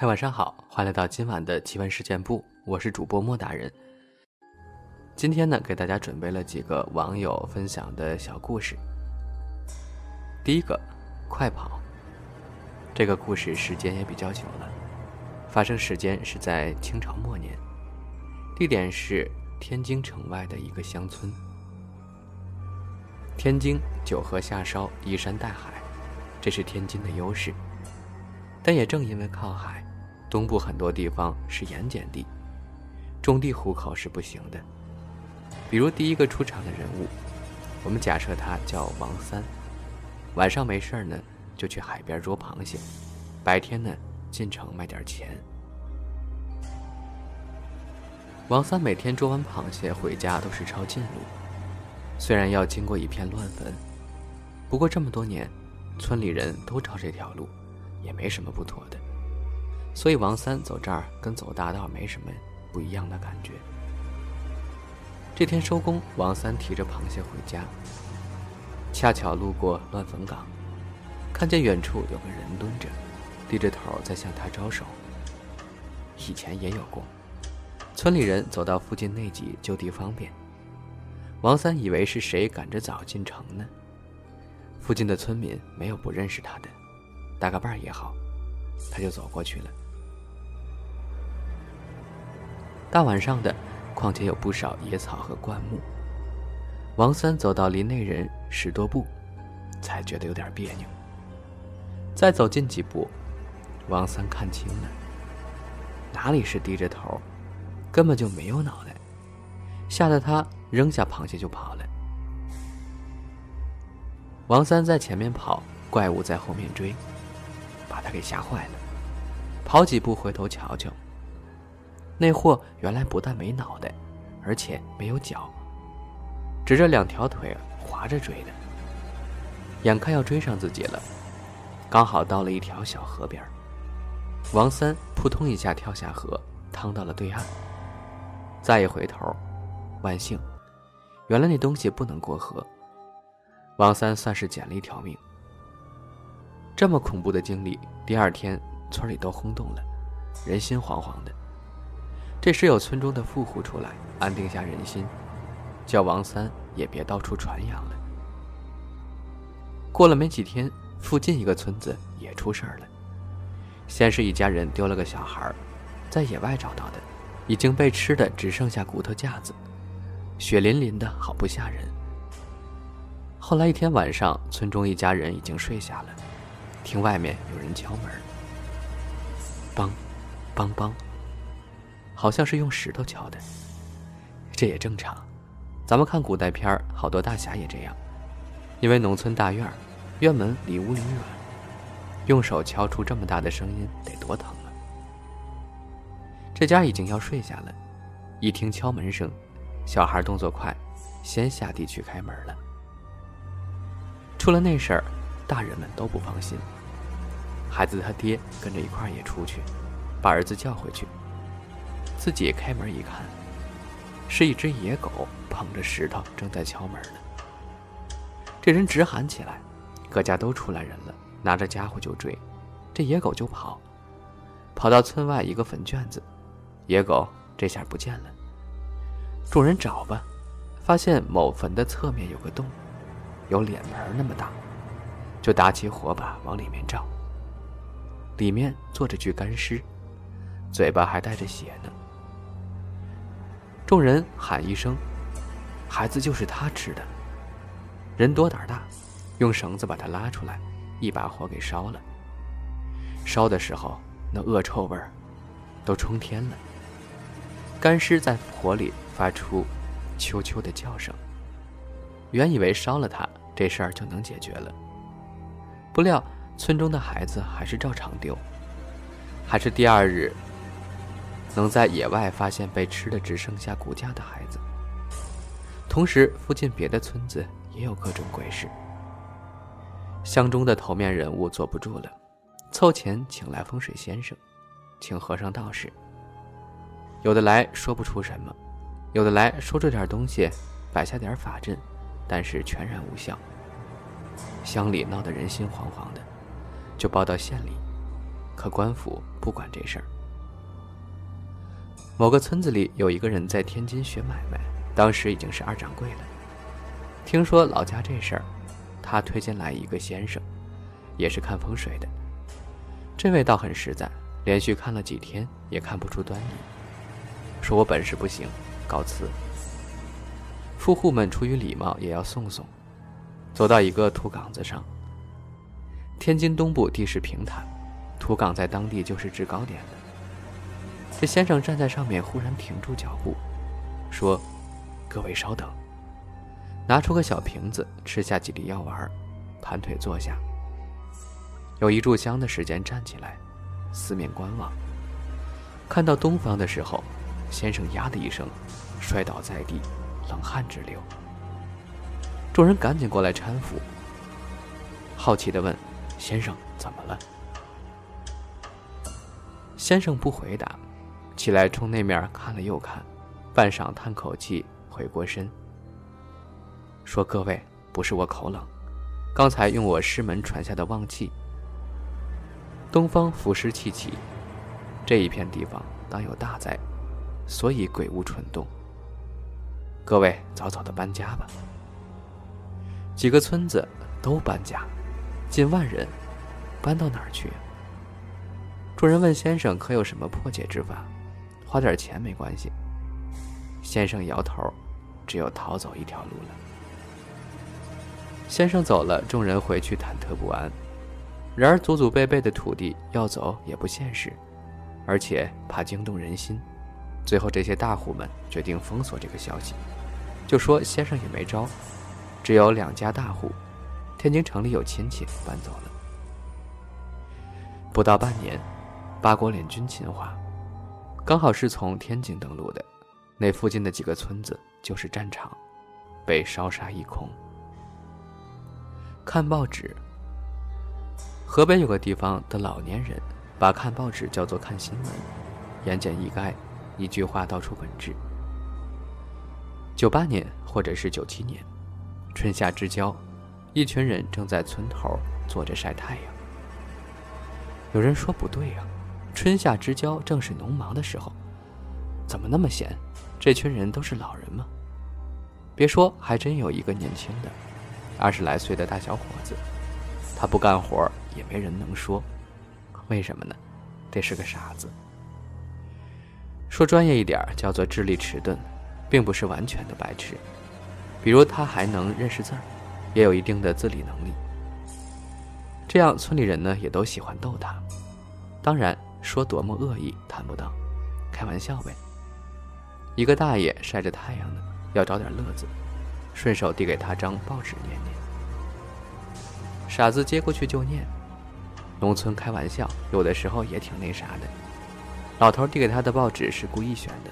嗨，晚上好，欢迎来到今晚的奇闻事件部，我是主播莫大人。今天呢，给大家准备了几个网友分享的小故事。第一个，快跑。这个故事时间也比较久了，发生时间是在清朝末年，地点是天津城外的一个乡村。天津九河下梢，依山带海，这是天津的优势。但也正因为靠海，东部很多地方是盐碱地，种地糊口是不行的。比如第一个出场的人物，我们假设他叫王三，晚上没事呢，就去海边捉螃蟹，白天呢进城卖点钱。王三每天捉完螃蟹回家都是抄近路，虽然要经过一片乱坟，不过这么多年，村里人都抄这条路，也没什么不妥的。所以王三走这儿跟走大道没什么不一样的感觉。这天收工，王三提着螃蟹回家，恰巧路过乱坟岗，看见远处有个人蹲着，低着头在向他招手。以前也有过，村里人走到附近那集就地方便。王三以为是谁赶着早进城呢。附近的村民没有不认识他的，搭个伴儿也好，他就走过去了。大晚上的，况且有不少野草和灌木。王三走到离那人十多步，才觉得有点别扭。再走近几步，王三看清了，哪里是低着头，根本就没有脑袋，吓得他扔下螃蟹就跑了。王三在前面跑，怪物在后面追，他给吓坏了，跑几步回头瞧瞧。那货原来不但没脑袋，而且没有脚，直着两条腿滑着追的。眼看要追上自己了，刚好到了一条小河边王三扑通一下跳下河，趟到了对岸。再一回头，万幸，原来那东西不能过河。王三算是捡了一条命。这么恐怖的经历，第二天村里都轰动了，人心惶惶的。这时有村中的富户出来安定下人心，叫王三也别到处传扬了。过了没几天，附近一个村子也出事儿了。先是一家人丢了个小孩，在野外找到的，已经被吃的只剩下骨头架子，血淋淋的，好不吓人。后来一天晚上，村中一家人已经睡下了，听外面有人敲门，梆，梆梆。好像是用石头敲的，这也正常。咱们看古代片好多大侠也这样。因为农村大院院门离屋里远，用手敲出这么大的声音得多疼啊！这家已经要睡下了，一听敲门声，小孩动作快，先下地去开门了。出了那事儿，大人们都不放心。孩子他爹跟着一块儿也出去，把儿子叫回去。自己开门一看，是一只野狗捧着石头正在敲门呢。这人直喊起来：“各家都出来人了，拿着家伙就追。”这野狗就跑，跑到村外一个坟圈子，野狗这下不见了。众人找吧，发现某坟的侧面有个洞，有脸盆那么大，就打起火把往里面照。里面坐着具干尸，嘴巴还带着血呢。众人喊一声：“孩子就是他吃的。”人多胆大，用绳子把他拉出来，一把火给烧了。烧的时候，那恶臭味儿都冲天了。干尸在火里发出“啾啾”的叫声。原以为烧了他，这事儿就能解决了，不料村中的孩子还是照常丢，还是第二日。能在野外发现被吃的只剩下骨架的孩子，同时附近别的村子也有各种鬼事。乡中的头面人物坐不住了，凑钱请来风水先生，请和尚道士。有的来说不出什么，有的来说这点东西，摆下点法阵，但是全然无效。乡里闹得人心惶惶的，就报到县里，可官府不管这事儿。某个村子里有一个人在天津学买卖，当时已经是二掌柜了。听说老家这事儿，他推荐来一个先生，也是看风水的。这位倒很实在，连续看了几天也看不出端倪，说我本事不行，告辞。富户们出于礼貌也要送送。走到一个土岗子上。天津东部地势平坦，土岗在当地就是制高点的。这先生站在上面，忽然停住脚步，说：“各位稍等。”拿出个小瓶子，吃下几粒药丸，盘腿坐下。有一炷香的时间，站起来，四面观望。看到东方的时候，先生呀的一声，摔倒在地，冷汗直流。众人赶紧过来搀扶。好奇地问：“先生怎么了？”先生不回答，起来冲那面看了又看，半晌叹口气，回过身，说：“各位，不是我口冷，刚才用我师门传下的旺气。东方浮尸气起，这一片地方当有大灾，所以鬼物蠢动。各位早早的搬家吧。”几个村子都搬家，近万人，搬到哪儿去？众人问先生可有什么破解之法？花点钱没关系。先生摇头，只有逃走一条路了。先生走了，众人回去忐忑不安。然而祖祖辈辈的土地要走也不现实，而且怕惊动人心。最后这些大户们决定封锁这个消息，就说先生也没招。只有两家大户，天津城里有亲戚搬走了。不到半年，八国联军侵华，刚好是从天津登陆的，那附近的几个村子就是战场，被烧杀一空。看报纸，河北有个地方的老年人把看报纸叫做看新闻，言简意赅，一句话道出本质。九八年或者是九七年。春夏之交，一群人正在村头坐着晒太阳。有人说不对呀，春夏之交正是农忙的时候，怎么那么闲？这群人都是老人吗？别说，还真有一个年轻的，二十来岁的大小伙子。他不干活，也没人能说，为什么呢？这是个傻子。说专业一点，叫做智力迟钝，并不是完全的白痴。比如他还能认识字儿，也有一定的自理能力。这样村里人呢也都喜欢逗他。当然说多么恶意谈不到，开玩笑呗。一个大爷晒着太阳呢，要找点乐子，顺手递给他张报纸念念。傻子接过去就念。农村开玩笑有的时候也挺那啥的。老头递给他的报纸是故意选的，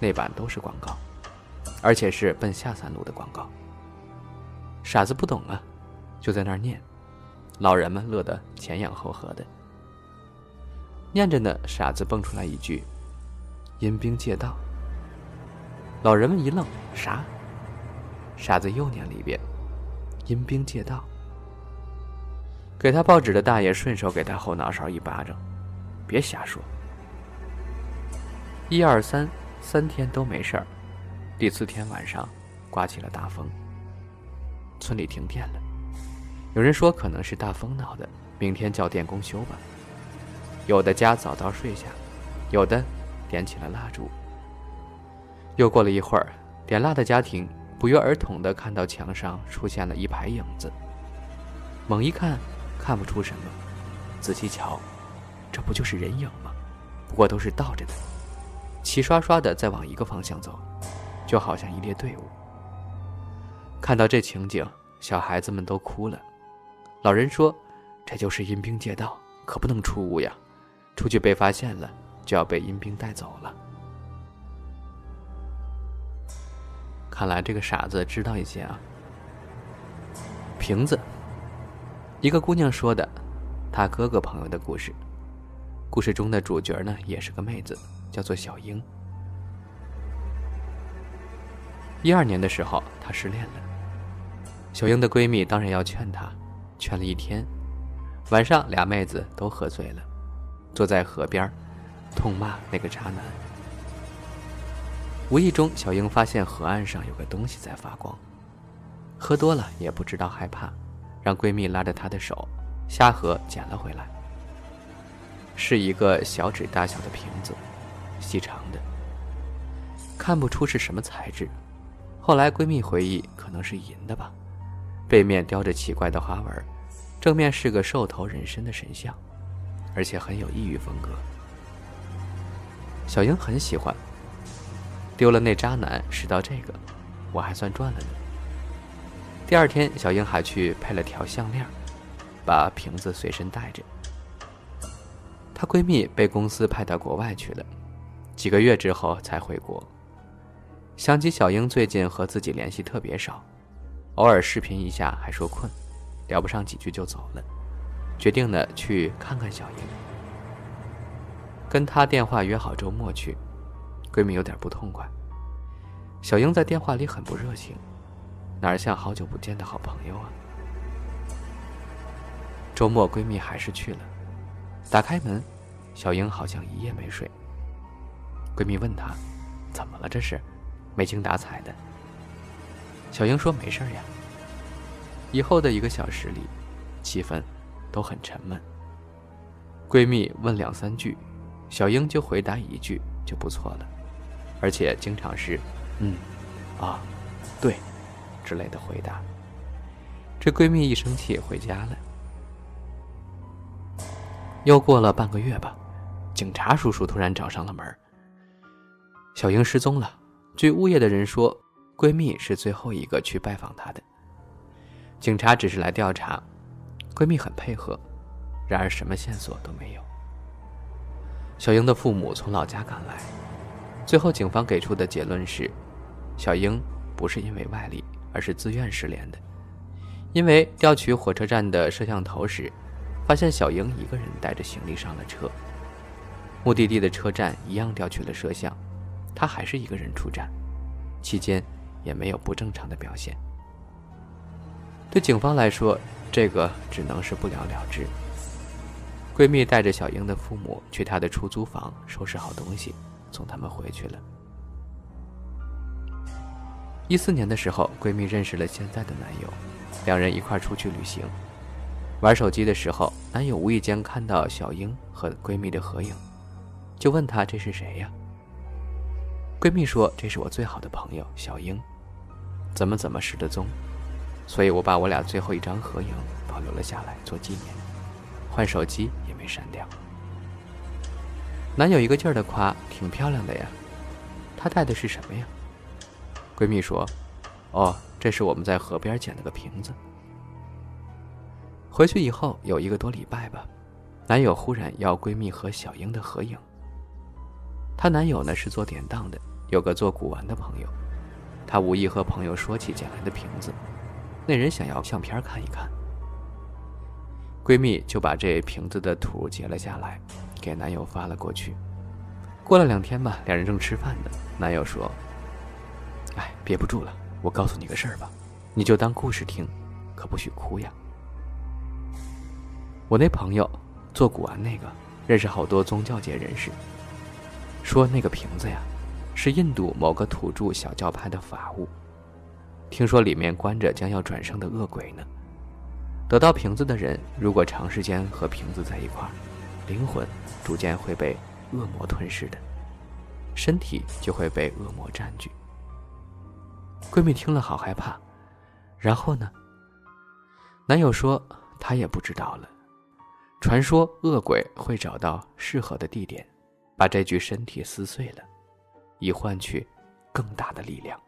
那版都是广告。而且是奔下三路的广告。傻子不懂啊，就在那儿念，老人们乐得前仰后合的。念着呢，傻子蹦出来一句：“阴兵借道。”老人们一愣，啥？傻子又念了一遍：“阴兵借道。”给他报纸的大爷顺手给他后脑勺一巴掌：“别瞎说。”一二三，三天都没事儿。第四天晚上，刮起了大风，村里停电了。有人说可能是大风闹的，明天叫电工修吧。有的家早早睡下，有的点起了蜡烛。又过了一会儿，点蜡的家庭不约而同地看到墙上出现了一排影子。猛一看，看不出什么，仔细瞧，这不就是人影吗？不过都是倒着的，齐刷刷的在往一个方向走。就好像一列队伍。看到这情景，小孩子们都哭了。老人说：“这就是阴兵借道，可不能出屋呀！出去被发现了，就要被阴兵带走了。”看来这个傻子知道一些啊。瓶子，一个姑娘说的，她哥哥朋友的故事。故事中的主角呢，也是个妹子，叫做小英。一二年的时候，她失恋了。小英的闺蜜当然要劝她，劝了一天，晚上俩妹子都喝醉了，坐在河边，痛骂那个渣男。无意中，小英发现河岸上有个东西在发光。喝多了也不知道害怕，让闺蜜拉着她的手下河捡了回来。是一个小指大小的瓶子，细长的，看不出是什么材质。后来闺蜜回忆，可能是银的吧。背面雕着奇怪的花纹，正面是个兽头人身的神像，而且很有异域风格。小英很喜欢。丢了那渣男，拾到这个，我还算赚了呢。第二天，小英还去配了条项链，把瓶子随身带着。她闺蜜被公司派到国外去了，几个月之后才回国。想起小英最近和自己联系特别少。偶尔视频一下，还说困，聊不上几句就走了。决定呢去看看小英，跟她电话约好周末去。闺蜜有点不痛快。小英在电话里很不热情，哪像好久不见的好朋友啊？周末闺蜜还是去了，打开门，小英好像一夜没睡。闺蜜问她：“怎么了？这是没精打采的。”小英说：“没事呀。”以后的一个小时里，气氛都很沉闷。闺蜜问两三句，小英就回答一句就不错了，而且经常是“嗯，啊，对”之类的回答。这闺蜜一生气回家了。又过了半个月吧，警察叔叔突然找上了门。小英失踪了，据物业的人说。闺蜜是最后一个去拜访她的。警察只是来调查，闺蜜很配合，然而什么线索都没有。小英的父母从老家赶来，最后警方给出的结论是，小英不是因为外力，而是自愿失联的。因为调取火车站的摄像头时，发现小英一个人带着行李上了车，目的地的车站一样调取了摄像，她还是一个人出站，期间。也没有不正常的表现。对警方来说，这个只能是不了了之。闺蜜带着小英的父母去她的出租房收拾好东西，送他们回去了。一四年的时候，闺蜜认识了现在的男友，两人一块出去旅行，玩手机的时候，男友无意间看到小英和闺蜜的合影，就问她这是谁呀？闺蜜说：“这是我最好的朋友小英。”怎么怎么失的踪，所以我把我俩最后一张合影保留了下来做纪念，换手机也没删掉。男友一个劲儿的夸，挺漂亮的呀，她戴的是什么呀？闺蜜说：“哦，这是我们在河边捡了个瓶子。”回去以后有一个多礼拜吧，男友忽然要闺蜜和小英的合影。她男友呢是做典当的，有个做古玩的朋友。她无意和朋友说起捡来的瓶子，那人想要相片看一看。闺蜜就把这瓶子的图截了下来，给男友发了过去。过了两天吧，两人正吃饭呢，男友说：“哎，憋不住了，我告诉你个事儿吧，你就当故事听，可不许哭呀。”我那朋友做古玩那个，认识好多宗教界人士，说那个瓶子呀。是印度某个土著小教派的法物，听说里面关着将要转生的恶鬼呢。得到瓶子的人，如果长时间和瓶子在一块儿，灵魂逐渐会被恶魔吞噬的，身体就会被恶魔占据。闺蜜听了好害怕，然后呢？男友说他也不知道了。传说恶鬼会找到适合的地点，把这具身体撕碎了。以换取更大的力量。